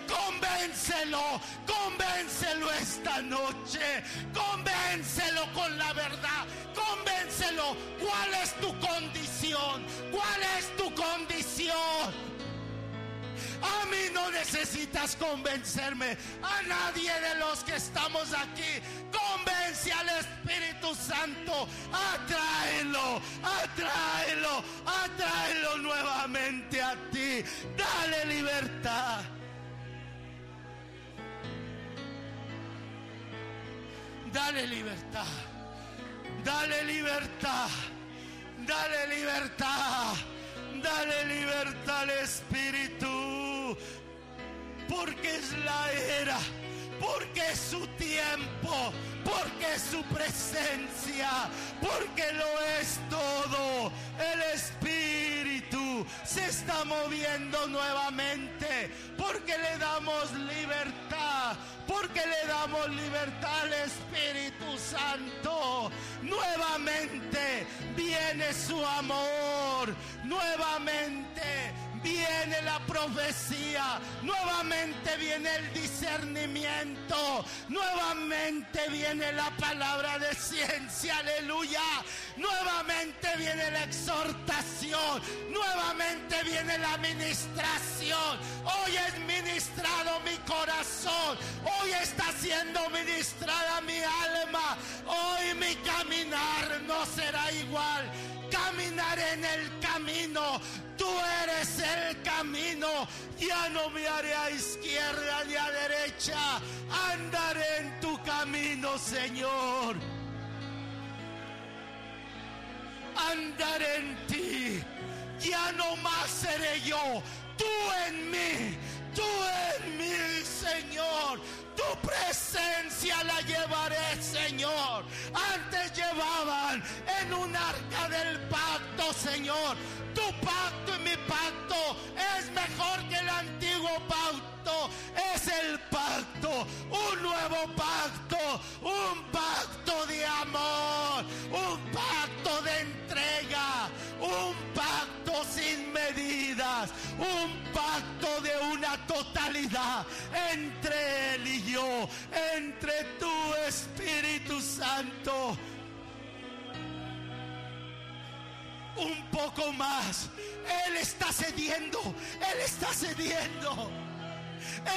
A: Convéncelo, convéncelo esta noche, convéncelo con la verdad, convéncelo cuál es tu condición, cuál es tu condición. A mí no necesitas convencerme, a nadie de los que estamos aquí. Convence al Espíritu Santo, atráelo, atráelo, atráelo nuevamente a ti. Dale libertad. Dale libertad. Dale libertad. Dale libertad. Dale libertad al Espíritu. Porque es la era. Porque es su tiempo. Porque es su presencia. Porque lo es todo. El Espíritu se está moviendo nuevamente. Porque le damos libertad porque le damos libertad al Espíritu Santo. Nuevamente viene su amor, nuevamente viene la profecía, nuevamente viene el discernimiento, nuevamente viene la palabra de ciencia, aleluya, nuevamente viene la exhortación, nuevamente viene la administración. Hoy es ministrado mi corazón, hoy está siendo ministrada mi alma, hoy mi caminar no será igual caminaré en el camino. Tú eres el camino. Ya no me haré a izquierda ni a derecha. Andaré en tu camino, Señor. Andaré en ti. Ya no más seré yo. Tú en mí. Tú en mí, Señor tu presencia la llevaré, Señor. Antes llevaban en un arca del pacto, Señor. Tu pacto y mi pacto es mejor que el antiguo pacto. Es el pacto, un nuevo pacto, un pacto de amor, un pacto de entrega, un pacto sin medidas, un pacto de una totalidad entre Él y yo, entre tu Espíritu Santo. Un poco más. Él está cediendo. Él está cediendo.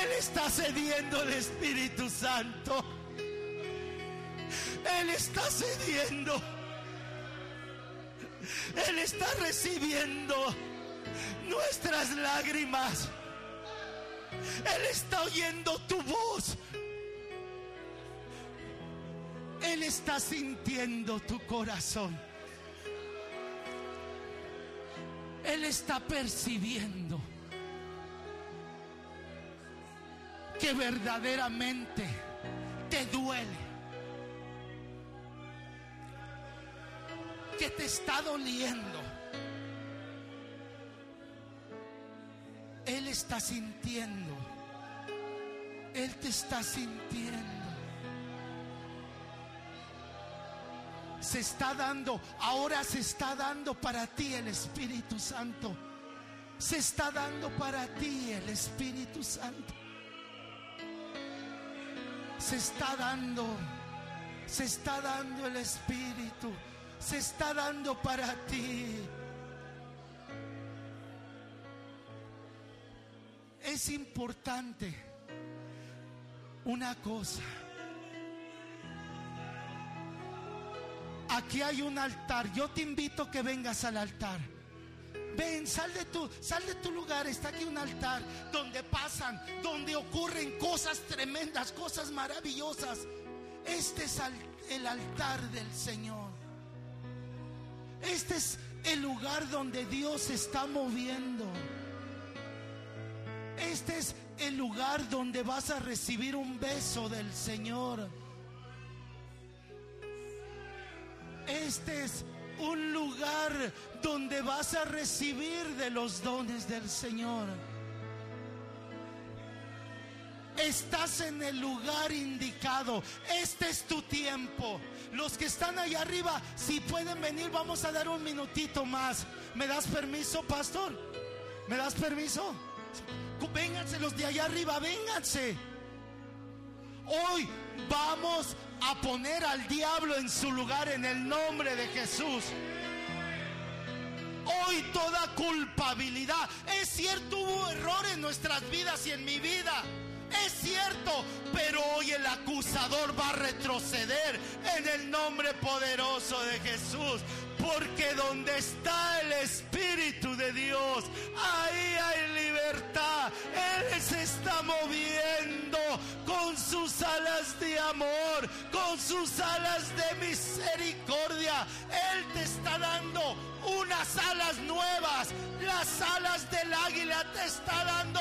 A: Él está cediendo el Espíritu Santo. Él está cediendo. Él está recibiendo nuestras lágrimas. Él está oyendo tu voz. Él está sintiendo tu corazón. Él está percibiendo que verdaderamente te duele. Que te está doliendo. Él está sintiendo. Él te está sintiendo. Se está dando, ahora se está dando para ti el Espíritu Santo. Se está dando para ti el Espíritu Santo. Se está dando, se está dando el Espíritu. Se está dando para ti. Es importante una cosa. Aquí hay un altar. Yo te invito a que vengas al altar. Ven, sal de tu, sal de tu lugar. Está aquí un altar donde pasan, donde ocurren cosas tremendas, cosas maravillosas. Este es el altar del Señor. Este es el lugar donde Dios se está moviendo. Este es el lugar donde vas a recibir un beso del Señor. Este es un lugar donde vas a recibir de los dones del Señor. Estás en el lugar indicado. Este es tu tiempo. Los que están allá arriba, si pueden venir, vamos a dar un minutito más. ¿Me das permiso, pastor? ¿Me das permiso? Vénganse los de allá arriba, vénganse. Hoy vamos a poner al diablo en su lugar en el nombre de Jesús. Hoy toda culpabilidad. Es cierto, hubo error en nuestras vidas y en mi vida. Es cierto, pero hoy el acusador va a retroceder en el nombre poderoso de Jesús. Porque donde está el Espíritu de Dios, ahí hay libertad. Él se está moviendo con sus alas de amor, con sus alas de misericordia. Él te está dando unas alas nuevas. Las alas del águila te está dando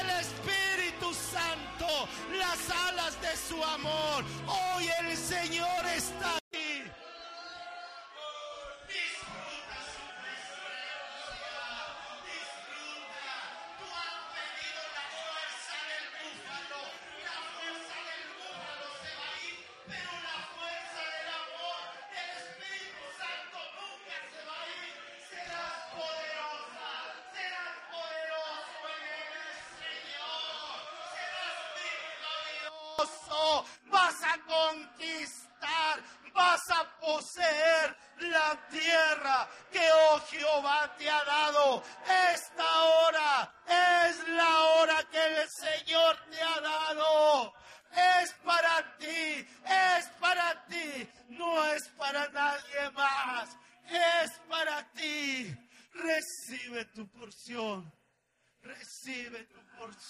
A: el Espíritu Santo, las alas de su amor. Hoy el Señor está aquí.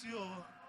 A: Recibe